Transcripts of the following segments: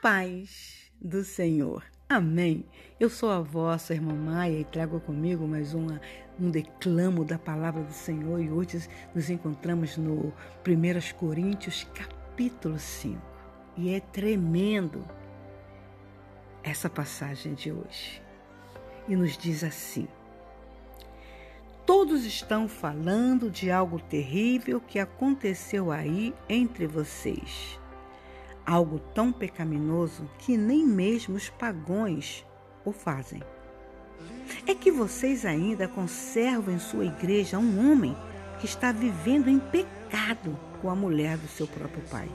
paz do Senhor. Amém. Eu sou a vossa irmã Maia e trago comigo mais uma, um declamo da palavra do Senhor e hoje nos encontramos no 1 Coríntios capítulo 5. E é tremendo essa passagem de hoje. E nos diz assim: Todos estão falando de algo terrível que aconteceu aí entre vocês algo tão pecaminoso que nem mesmo os pagões o fazem. É que vocês ainda conservam em sua igreja um homem que está vivendo em pecado com a mulher do seu próprio pai.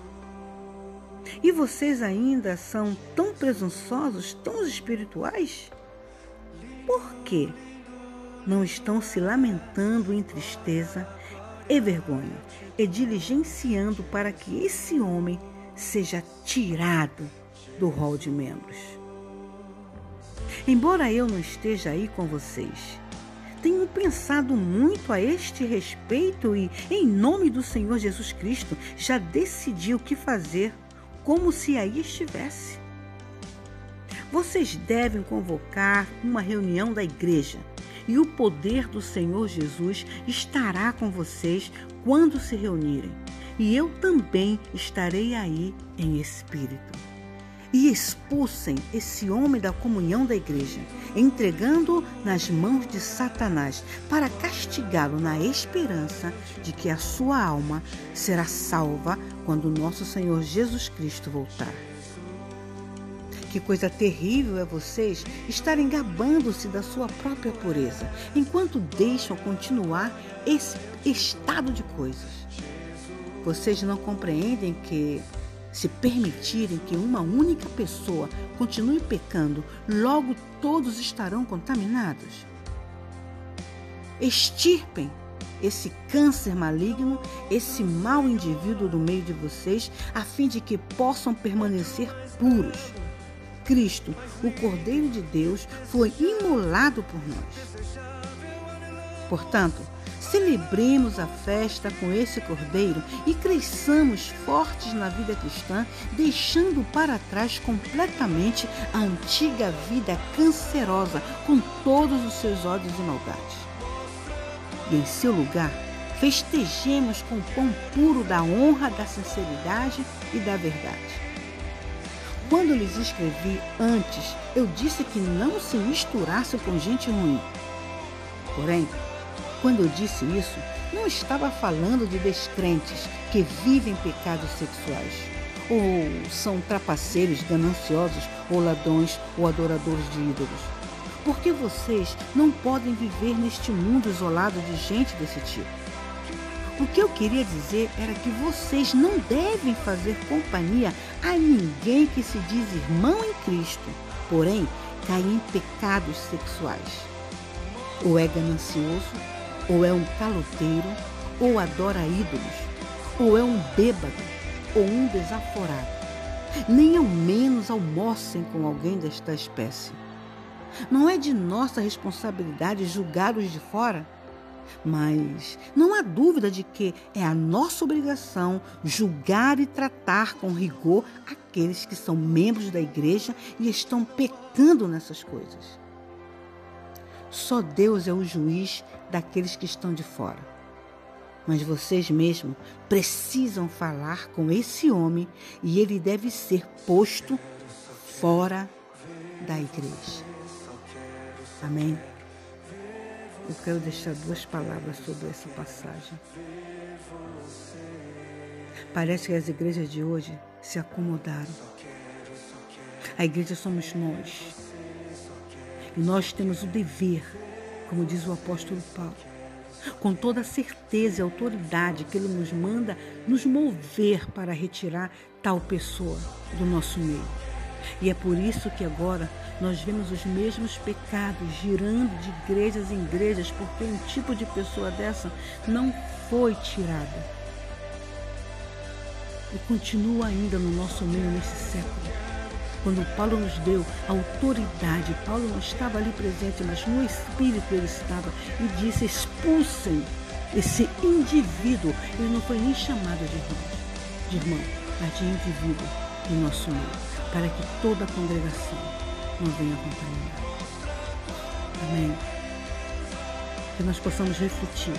E vocês ainda são tão presunçosos, tão espirituais? Por quê? Não estão se lamentando em tristeza e vergonha e diligenciando para que esse homem seja tirado do rol de membros. Embora eu não esteja aí com vocês, tenho pensado muito a este respeito e, em nome do Senhor Jesus Cristo, já decidi o que fazer, como se aí estivesse. Vocês devem convocar uma reunião da igreja e o poder do Senhor Jesus estará com vocês quando se reunirem e eu também estarei aí em espírito. E expulsem esse homem da comunhão da igreja, entregando-o nas mãos de Satanás, para castigá-lo na esperança de que a sua alma será salva quando nosso Senhor Jesus Cristo voltar. Que coisa terrível é vocês estarem gabando-se da sua própria pureza, enquanto deixam continuar esse estado de coisas. Vocês não compreendem que, se permitirem que uma única pessoa continue pecando, logo todos estarão contaminados? Extirpem esse câncer maligno, esse mau indivíduo do meio de vocês, a fim de que possam permanecer puros. Cristo, o Cordeiro de Deus, foi imolado por nós. Portanto, Celebremos a festa com esse cordeiro e cresçamos fortes na vida cristã, deixando para trás completamente a antiga vida cancerosa com todos os seus ódios e maldades. E em seu lugar, festejemos com o pão puro da honra, da sinceridade e da verdade. Quando lhes escrevi antes, eu disse que não se misturasse com gente ruim. Porém, quando eu disse isso, não estava falando de descrentes que vivem pecados sexuais, ou são trapaceiros gananciosos, ou ladrões, ou adoradores de ídolos. Porque vocês não podem viver neste mundo isolado de gente desse tipo. O que eu queria dizer era que vocês não devem fazer companhia a ninguém que se diz irmão em Cristo, porém cai em pecados sexuais. Ou é ganancioso, ou é um caloteiro, ou adora ídolos, ou é um bêbado, ou um desaforado. Nem ao menos almocem com alguém desta espécie. Não é de nossa responsabilidade julgar os de fora, mas não há dúvida de que é a nossa obrigação julgar e tratar com rigor aqueles que são membros da igreja e estão pecando nessas coisas. Só Deus é o juiz daqueles que estão de fora. Mas vocês mesmos precisam falar com esse homem e ele deve ser posto fora da igreja. Amém? Eu quero deixar duas palavras sobre essa passagem. Parece que as igrejas de hoje se acomodaram. A igreja somos nós. E nós temos o dever, como diz o apóstolo Paulo, com toda a certeza e autoridade que ele nos manda nos mover para retirar tal pessoa do nosso meio. E é por isso que agora nós vemos os mesmos pecados girando de igrejas em igrejas, porque um tipo de pessoa dessa não foi tirada. E continua ainda no nosso meio nesse século. Quando Paulo nos deu autoridade, Paulo não estava ali presente, mas no Espírito ele estava e disse: expulsem esse indivíduo. Ele não foi nem chamado de irmão, de irmão, mas de indivíduo. do nosso meio, para que toda a congregação não venha contaminar. Amém. Que nós possamos refletir,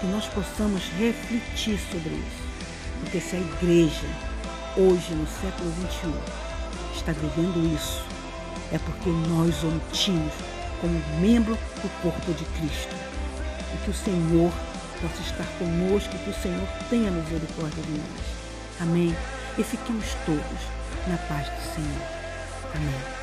que nós possamos refletir sobre isso. Porque se a igreja, hoje no século XXI, está vivendo isso, é porque nós omitimos como membro do corpo de Cristo. E que o Senhor possa estar conosco, que o Senhor tenha misericórdia de nós. Amém. E fiquemos todos na paz do Senhor. Amém.